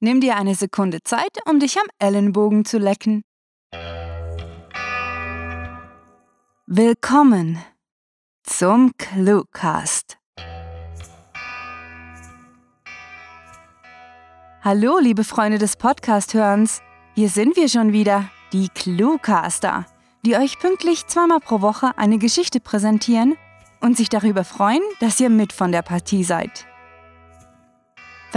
Nimm dir eine Sekunde Zeit, um dich am Ellenbogen zu lecken. Willkommen zum Cluecast. Hallo, liebe Freunde des Podcast-Hörens. Hier sind wir schon wieder, die Cluecaster, die euch pünktlich zweimal pro Woche eine Geschichte präsentieren und sich darüber freuen, dass ihr mit von der Partie seid.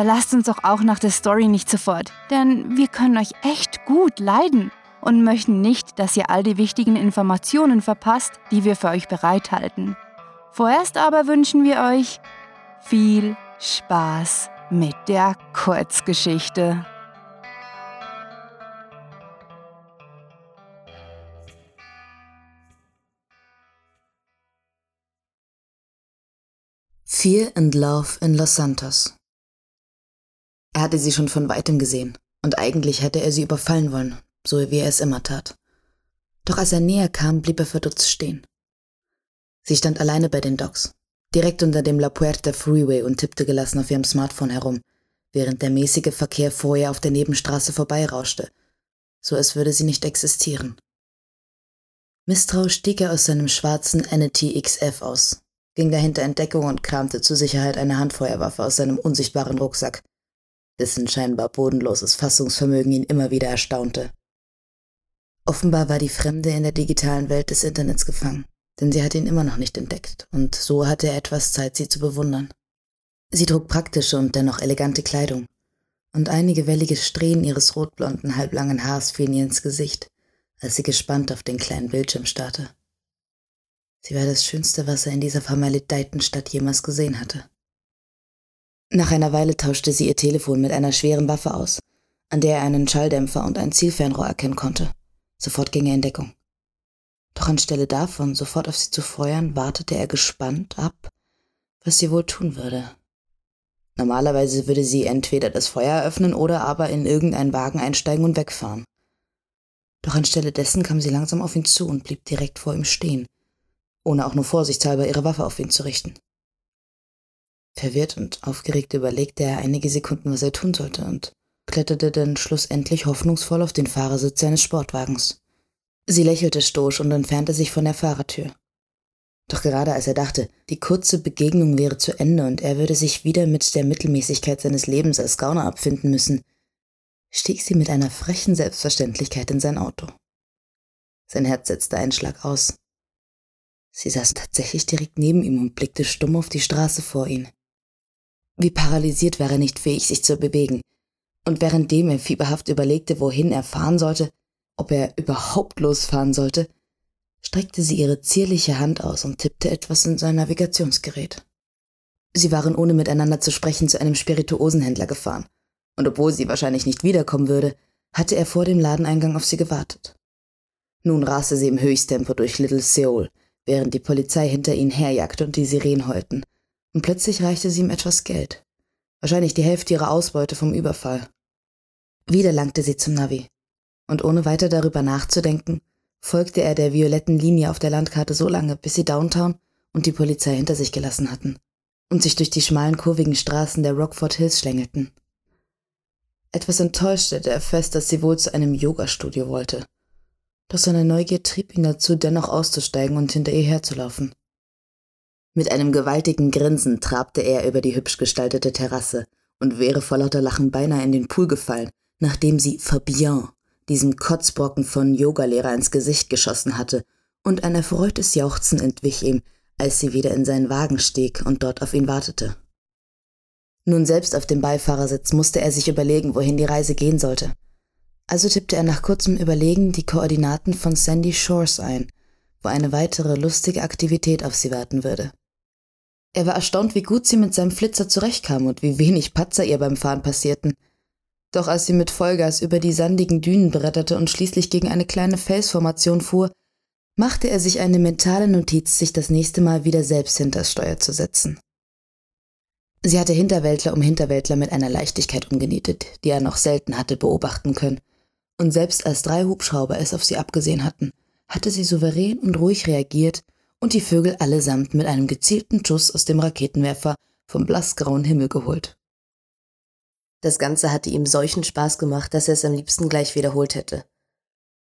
Verlasst uns doch auch nach der Story nicht sofort, denn wir können euch echt gut leiden und möchten nicht, dass ihr all die wichtigen Informationen verpasst, die wir für euch bereithalten. Vorerst aber wünschen wir euch viel Spaß mit der Kurzgeschichte. Fear and Love in Los Santos. Er hatte sie schon von weitem gesehen, und eigentlich hätte er sie überfallen wollen, so wie er es immer tat. Doch als er näher kam, blieb er verdutzt stehen. Sie stand alleine bei den Docks, direkt unter dem La Puerta Freeway und tippte gelassen auf ihrem Smartphone herum, während der mäßige Verkehr vor ihr auf der Nebenstraße vorbeirauschte, so als würde sie nicht existieren. Misstrauisch stieg er aus seinem schwarzen Entity XF aus, ging dahinter in Deckung und kramte zur Sicherheit eine Handfeuerwaffe aus seinem unsichtbaren Rucksack, dessen scheinbar bodenloses Fassungsvermögen ihn immer wieder erstaunte. Offenbar war die Fremde in der digitalen Welt des Internets gefangen, denn sie hatte ihn immer noch nicht entdeckt, und so hatte er etwas Zeit, sie zu bewundern. Sie trug praktische und dennoch elegante Kleidung, und einige wellige Strähnen ihres rotblonden, halblangen Haars fielen ihr ins Gesicht, als sie gespannt auf den kleinen Bildschirm starrte. Sie war das Schönste, was er in dieser vermaledeiten Stadt jemals gesehen hatte. Nach einer Weile tauschte sie ihr Telefon mit einer schweren Waffe aus, an der er einen Schalldämpfer und ein Zielfernrohr erkennen konnte. Sofort ging er in Deckung. Doch anstelle davon, sofort auf sie zu feuern, wartete er gespannt ab, was sie wohl tun würde. Normalerweise würde sie entweder das Feuer eröffnen oder aber in irgendeinen Wagen einsteigen und wegfahren. Doch anstelle dessen kam sie langsam auf ihn zu und blieb direkt vor ihm stehen, ohne auch nur vorsichtshalber ihre Waffe auf ihn zu richten. Verwirrt und aufgeregt überlegte er einige Sekunden, was er tun sollte, und kletterte dann schlussendlich hoffnungsvoll auf den Fahrersitz seines Sportwagens. Sie lächelte stoisch und entfernte sich von der Fahrertür. Doch gerade als er dachte, die kurze Begegnung wäre zu Ende und er würde sich wieder mit der Mittelmäßigkeit seines Lebens als Gauner abfinden müssen, stieg sie mit einer frechen Selbstverständlichkeit in sein Auto. Sein Herz setzte einen Schlag aus. Sie saß tatsächlich direkt neben ihm und blickte stumm auf die Straße vor ihn. Wie paralysiert war er nicht fähig, sich zu bewegen. Und währenddem er fieberhaft überlegte, wohin er fahren sollte, ob er überhaupt losfahren sollte, streckte sie ihre zierliche Hand aus und tippte etwas in sein Navigationsgerät. Sie waren ohne miteinander zu sprechen zu einem Spirituosenhändler gefahren, und obwohl sie wahrscheinlich nicht wiederkommen würde, hatte er vor dem Ladeneingang auf sie gewartet. Nun raste sie im Höchsttempo durch Little Seoul, während die Polizei hinter ihnen herjagte und die Sirenen heulten, und plötzlich reichte sie ihm etwas Geld. Wahrscheinlich die Hälfte ihrer Ausbeute vom Überfall. Wieder langte sie zum Navi. Und ohne weiter darüber nachzudenken, folgte er der violetten Linie auf der Landkarte so lange, bis sie Downtown und die Polizei hinter sich gelassen hatten und sich durch die schmalen, kurvigen Straßen der Rockford Hills schlängelten. Etwas enttäuscht stellte er fest, dass sie wohl zu einem Yoga-Studio wollte. Doch seine Neugier trieb ihn dazu, dennoch auszusteigen und hinter ihr herzulaufen. Mit einem gewaltigen Grinsen trabte er über die hübsch gestaltete Terrasse und wäre vor lauter Lachen beinahe in den Pool gefallen, nachdem sie Fabien, diesem Kotzbrocken von Yogalehrer, ins Gesicht geschossen hatte, und ein erfreutes Jauchzen entwich ihm, als sie wieder in seinen Wagen stieg und dort auf ihn wartete. Nun selbst auf dem Beifahrersitz musste er sich überlegen, wohin die Reise gehen sollte. Also tippte er nach kurzem Überlegen die Koordinaten von Sandy Shores ein, wo eine weitere lustige Aktivität auf sie warten würde. Er war erstaunt, wie gut sie mit seinem Flitzer zurechtkam und wie wenig Patzer ihr beim Fahren passierten. Doch als sie mit Vollgas über die sandigen Dünen bretterte und schließlich gegen eine kleine Felsformation fuhr, machte er sich eine mentale Notiz, sich das nächste Mal wieder selbst hinters Steuer zu setzen. Sie hatte Hinterwäldler um Hinterwäldler mit einer Leichtigkeit umgenietet, die er noch selten hatte beobachten können. Und selbst als drei Hubschrauber es auf sie abgesehen hatten, hatte sie souverän und ruhig reagiert und die Vögel allesamt mit einem gezielten Schuss aus dem Raketenwerfer vom blassgrauen Himmel geholt. Das Ganze hatte ihm solchen Spaß gemacht, dass er es am liebsten gleich wiederholt hätte.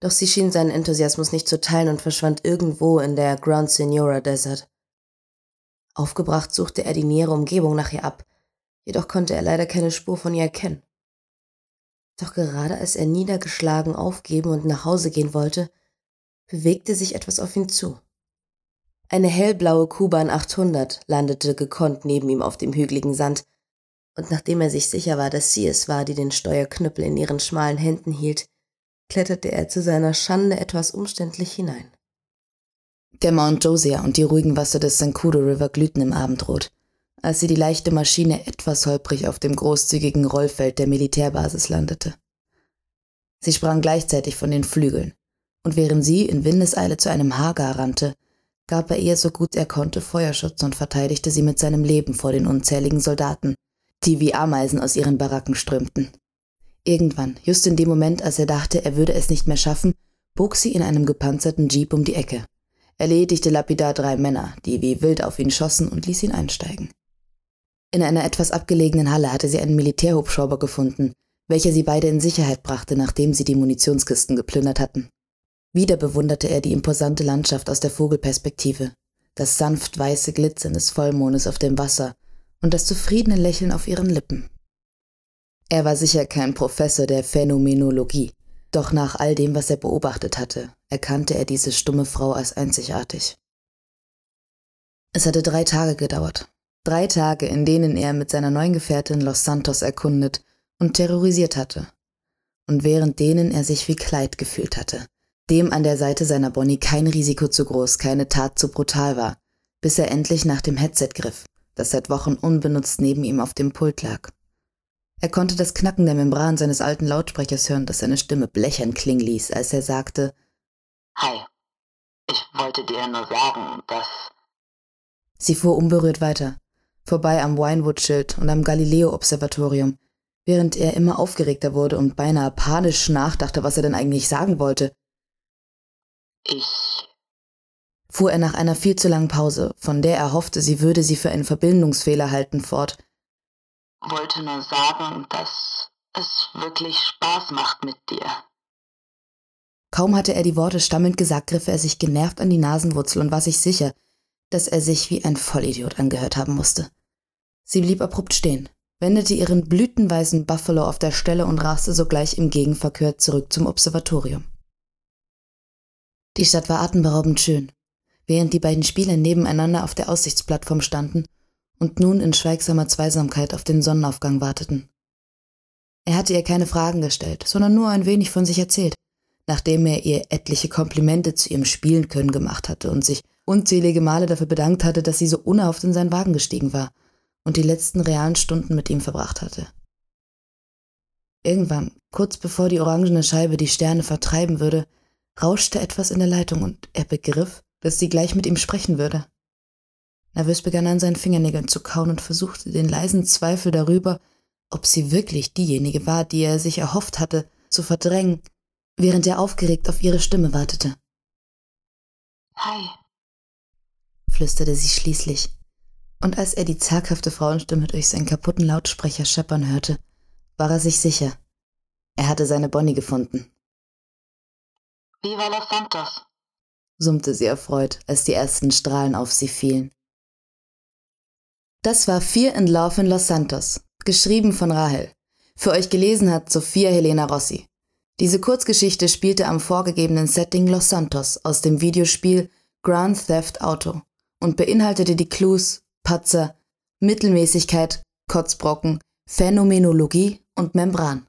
Doch sie schien seinen Enthusiasmus nicht zu teilen und verschwand irgendwo in der Grand Senora Desert. Aufgebracht suchte er die nähere Umgebung nach ihr ab, jedoch konnte er leider keine Spur von ihr erkennen. Doch gerade als er niedergeschlagen aufgeben und nach Hause gehen wollte, bewegte sich etwas auf ihn zu. Eine hellblaue Kuban 800 landete gekonnt neben ihm auf dem hügeligen Sand, und nachdem er sich sicher war, dass sie es war, die den Steuerknüppel in ihren schmalen Händen hielt, kletterte er zu seiner Schande etwas umständlich hinein. Der Mount Josiah und die ruhigen Wasser des Sankudo River glühten im Abendrot, als sie die leichte Maschine etwas holprig auf dem großzügigen Rollfeld der Militärbasis landete. Sie sprang gleichzeitig von den Flügeln, und während sie in Windeseile zu einem Hagar rannte, gab er ihr so gut er konnte Feuerschutz und verteidigte sie mit seinem Leben vor den unzähligen Soldaten, die wie Ameisen aus ihren Baracken strömten. Irgendwann, just in dem Moment, als er dachte, er würde es nicht mehr schaffen, bog sie in einem gepanzerten Jeep um die Ecke, erledigte lapidar drei Männer, die wie wild auf ihn schossen und ließ ihn einsteigen. In einer etwas abgelegenen Halle hatte sie einen Militärhubschrauber gefunden, welcher sie beide in Sicherheit brachte, nachdem sie die Munitionskisten geplündert hatten. Wieder bewunderte er die imposante Landschaft aus der Vogelperspektive, das sanft weiße Glitzern des Vollmondes auf dem Wasser und das zufriedene Lächeln auf ihren Lippen. Er war sicher kein Professor der Phänomenologie, doch nach all dem, was er beobachtet hatte, erkannte er diese stumme Frau als einzigartig. Es hatte drei Tage gedauert. Drei Tage, in denen er mit seiner neuen Gefährtin Los Santos erkundet und terrorisiert hatte. Und während denen er sich wie Kleid gefühlt hatte, dem an der Seite seiner Bonnie kein Risiko zu groß, keine Tat zu brutal war, bis er endlich nach dem Headset griff, das seit Wochen unbenutzt neben ihm auf dem Pult lag. Er konnte das Knacken der Membran seines alten Lautsprechers hören, das seine Stimme blechern klingen ließ, als er sagte Hi, ich wollte dir nur sagen, dass. Sie fuhr unberührt weiter, vorbei am Winewood-Schild und am Galileo-Observatorium, während er immer aufgeregter wurde und beinahe panisch nachdachte, was er denn eigentlich sagen wollte. Ich. fuhr er nach einer viel zu langen Pause, von der er hoffte, sie würde sie für einen Verbindungsfehler halten, fort. Wollte nur sagen, dass es wirklich Spaß macht mit dir. Kaum hatte er die Worte stammelnd gesagt, griff er sich genervt an die Nasenwurzel und war sich sicher, dass er sich wie ein Vollidiot angehört haben musste. Sie blieb abrupt stehen, wendete ihren blütenweißen Buffalo auf der Stelle und raste sogleich im Gegenverkehr zurück zum Observatorium. Die Stadt war atemberaubend schön, während die beiden Spieler nebeneinander auf der Aussichtsplattform standen und nun in schweigsamer Zweisamkeit auf den Sonnenaufgang warteten. Er hatte ihr keine Fragen gestellt, sondern nur ein wenig von sich erzählt, nachdem er ihr etliche Komplimente zu ihrem Spielenkönnen gemacht hatte und sich unzählige Male dafür bedankt hatte, dass sie so unerhofft in seinen Wagen gestiegen war und die letzten realen Stunden mit ihm verbracht hatte. Irgendwann, kurz bevor die orangene Scheibe die Sterne vertreiben würde, rauschte etwas in der Leitung und er begriff, dass sie gleich mit ihm sprechen würde. Nervös begann er an seinen Fingernägeln zu kauen und versuchte den leisen Zweifel darüber, ob sie wirklich diejenige war, die er sich erhofft hatte, zu verdrängen, während er aufgeregt auf ihre Stimme wartete. Hi, flüsterte sie schließlich, und als er die zaghafte Frauenstimme durch seinen kaputten Lautsprecher scheppern hörte, war er sich sicher. Er hatte seine Bonnie gefunden. Viva Los Santos. summte sie erfreut, als die ersten Strahlen auf sie fielen. Das war Fear and Love in Los Santos, geschrieben von Rahel. Für euch gelesen hat Sophia Helena Rossi. Diese Kurzgeschichte spielte am vorgegebenen Setting Los Santos aus dem Videospiel Grand Theft Auto und beinhaltete die Clues Patzer, Mittelmäßigkeit, Kotzbrocken, Phänomenologie und Membran.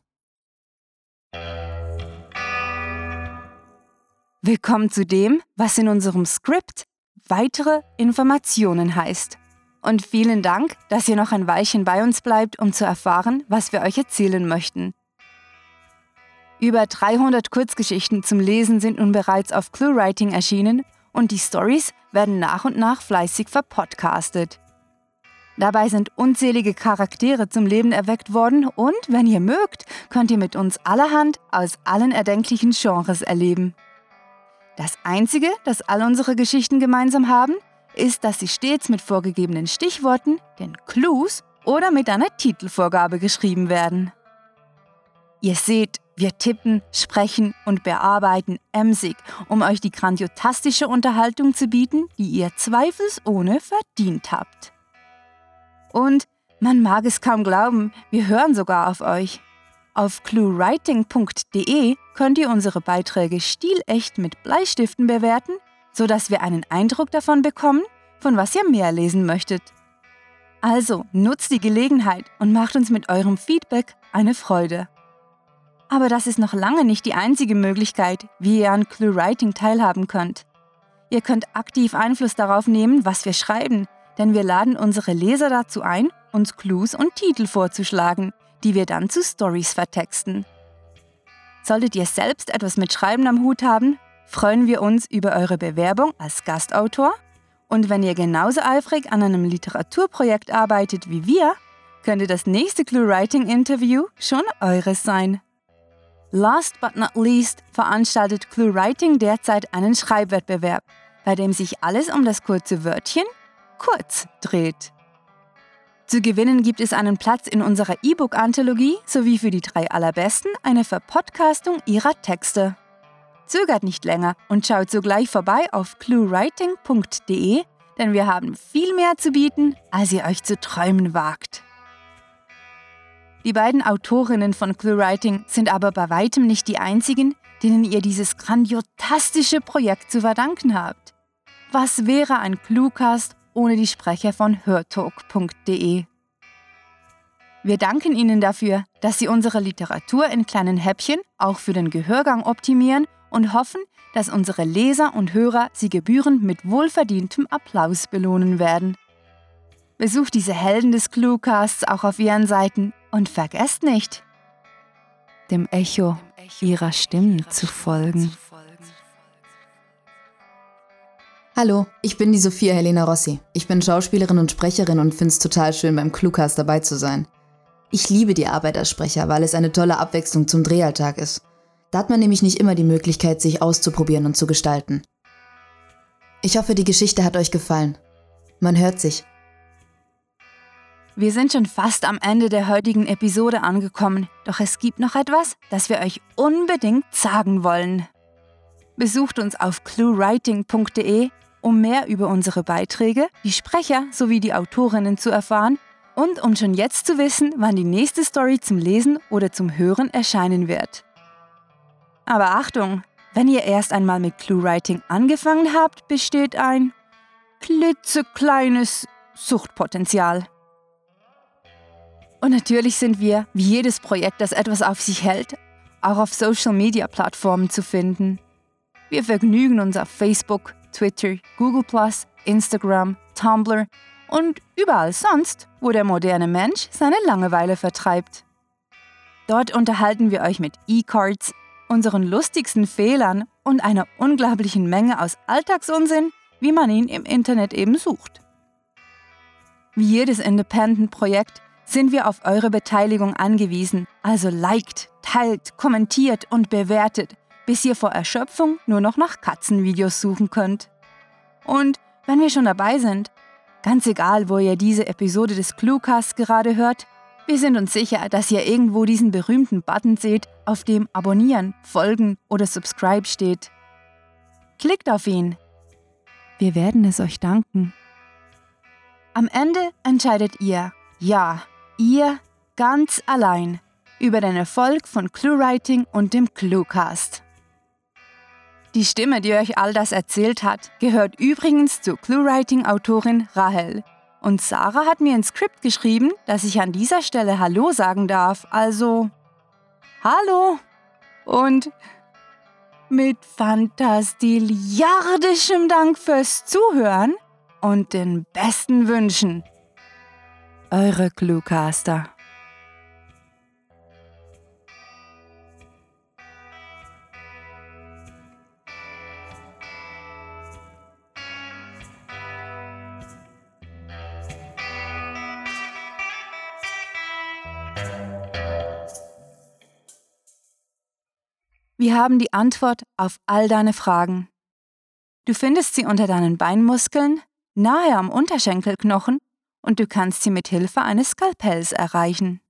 Willkommen zu dem, was in unserem Skript weitere Informationen heißt. Und vielen Dank, dass ihr noch ein Weilchen bei uns bleibt, um zu erfahren, was wir euch erzählen möchten. Über 300 Kurzgeschichten zum Lesen sind nun bereits auf ClueWriting erschienen und die Stories werden nach und nach fleißig verpodcastet. Dabei sind unzählige Charaktere zum Leben erweckt worden und, wenn ihr mögt, könnt ihr mit uns allerhand aus allen erdenklichen Genres erleben. Das Einzige, das all unsere Geschichten gemeinsam haben, ist, dass sie stets mit vorgegebenen Stichworten, den Clues oder mit einer Titelvorgabe geschrieben werden. Ihr seht, wir tippen, sprechen und bearbeiten emsig, um euch die grandiotastische Unterhaltung zu bieten, die ihr zweifelsohne verdient habt. Und man mag es kaum glauben, wir hören sogar auf euch. Auf cluewriting.de könnt ihr unsere Beiträge stilecht mit Bleistiften bewerten, sodass wir einen Eindruck davon bekommen, von was ihr mehr lesen möchtet. Also nutzt die Gelegenheit und macht uns mit eurem Feedback eine Freude. Aber das ist noch lange nicht die einzige Möglichkeit, wie ihr an ClueWriting teilhaben könnt. Ihr könnt aktiv Einfluss darauf nehmen, was wir schreiben, denn wir laden unsere Leser dazu ein, uns Clues und Titel vorzuschlagen, die wir dann zu Stories vertexten. Solltet ihr selbst etwas mit Schreiben am Hut haben, freuen wir uns über eure Bewerbung als Gastautor. Und wenn ihr genauso eifrig an einem Literaturprojekt arbeitet wie wir, könnte das nächste ClueWriting-Interview schon eures sein. Last but not least veranstaltet ClueWriting derzeit einen Schreibwettbewerb, bei dem sich alles um das kurze Wörtchen kurz dreht. Zu gewinnen gibt es einen Platz in unserer E-Book-Anthologie sowie für die drei allerbesten eine Verpodcastung ihrer Texte. Zögert nicht länger und schaut sogleich vorbei auf cluewriting.de, denn wir haben viel mehr zu bieten, als ihr euch zu träumen wagt. Die beiden Autorinnen von ClueWriting sind aber bei weitem nicht die einzigen, denen ihr dieses grandiotastische Projekt zu verdanken habt. Was wäre ein Cluecast ohne die Sprecher von hörtalk.de? Wir danken Ihnen dafür, dass Sie unsere Literatur in kleinen Häppchen auch für den Gehörgang optimieren und hoffen, dass unsere Leser und Hörer Sie gebührend mit wohlverdientem Applaus belohnen werden. Besucht diese Helden des Cluecasts auch auf ihren Seiten und vergesst nicht, dem Echo ihrer Stimmen zu folgen. Hallo, ich bin die Sophia Helena Rossi. Ich bin Schauspielerin und Sprecherin und finde es total schön, beim Cluecast dabei zu sein. Ich liebe die Arbeit als Sprecher, weil es eine tolle Abwechslung zum Drehalltag ist. Da hat man nämlich nicht immer die Möglichkeit, sich auszuprobieren und zu gestalten. Ich hoffe, die Geschichte hat euch gefallen. Man hört sich. Wir sind schon fast am Ende der heutigen Episode angekommen, doch es gibt noch etwas, das wir euch unbedingt sagen wollen. Besucht uns auf cluewriting.de, um mehr über unsere Beiträge, die Sprecher sowie die Autorinnen zu erfahren und um schon jetzt zu wissen, wann die nächste Story zum Lesen oder zum Hören erscheinen wird. Aber Achtung, wenn ihr erst einmal mit ClueWriting angefangen habt, besteht ein klitzekleines Suchtpotenzial. Und natürlich sind wir, wie jedes Projekt, das etwas auf sich hält, auch auf Social-Media-Plattformen zu finden. Wir vergnügen uns auf Facebook, Twitter, Google Instagram, Tumblr und überall sonst, wo der moderne Mensch seine Langeweile vertreibt. Dort unterhalten wir euch mit E-Cards, unseren lustigsten Fehlern und einer unglaublichen Menge aus Alltagsunsinn, wie man ihn im Internet eben sucht. Wie jedes Independent-Projekt sind wir auf eure Beteiligung angewiesen. Also liked, teilt, kommentiert und bewertet, bis ihr vor Erschöpfung nur noch nach Katzenvideos suchen könnt. Und wenn wir schon dabei sind, ganz egal, wo ihr diese Episode des Cluecasts gerade hört, wir sind uns sicher, dass ihr irgendwo diesen berühmten Button seht, auf dem Abonnieren, Folgen oder Subscribe steht. Klickt auf ihn. Wir werden es euch danken. Am Ende entscheidet ihr, ja, Ihr ganz allein über den Erfolg von ClueWriting und dem ClueCast. Die Stimme, die euch all das erzählt hat, gehört übrigens zur ClueWriting-Autorin Rahel. Und Sarah hat mir ein Skript geschrieben, dass ich an dieser Stelle Hallo sagen darf. Also, Hallo! Und mit fantastiliardischem Dank fürs Zuhören und den besten Wünschen eure Cluecaster. Wir haben die Antwort auf all deine Fragen. Du findest sie unter deinen Beinmuskeln, nahe am Unterschenkelknochen und du kannst sie mit Hilfe eines Skalpells erreichen.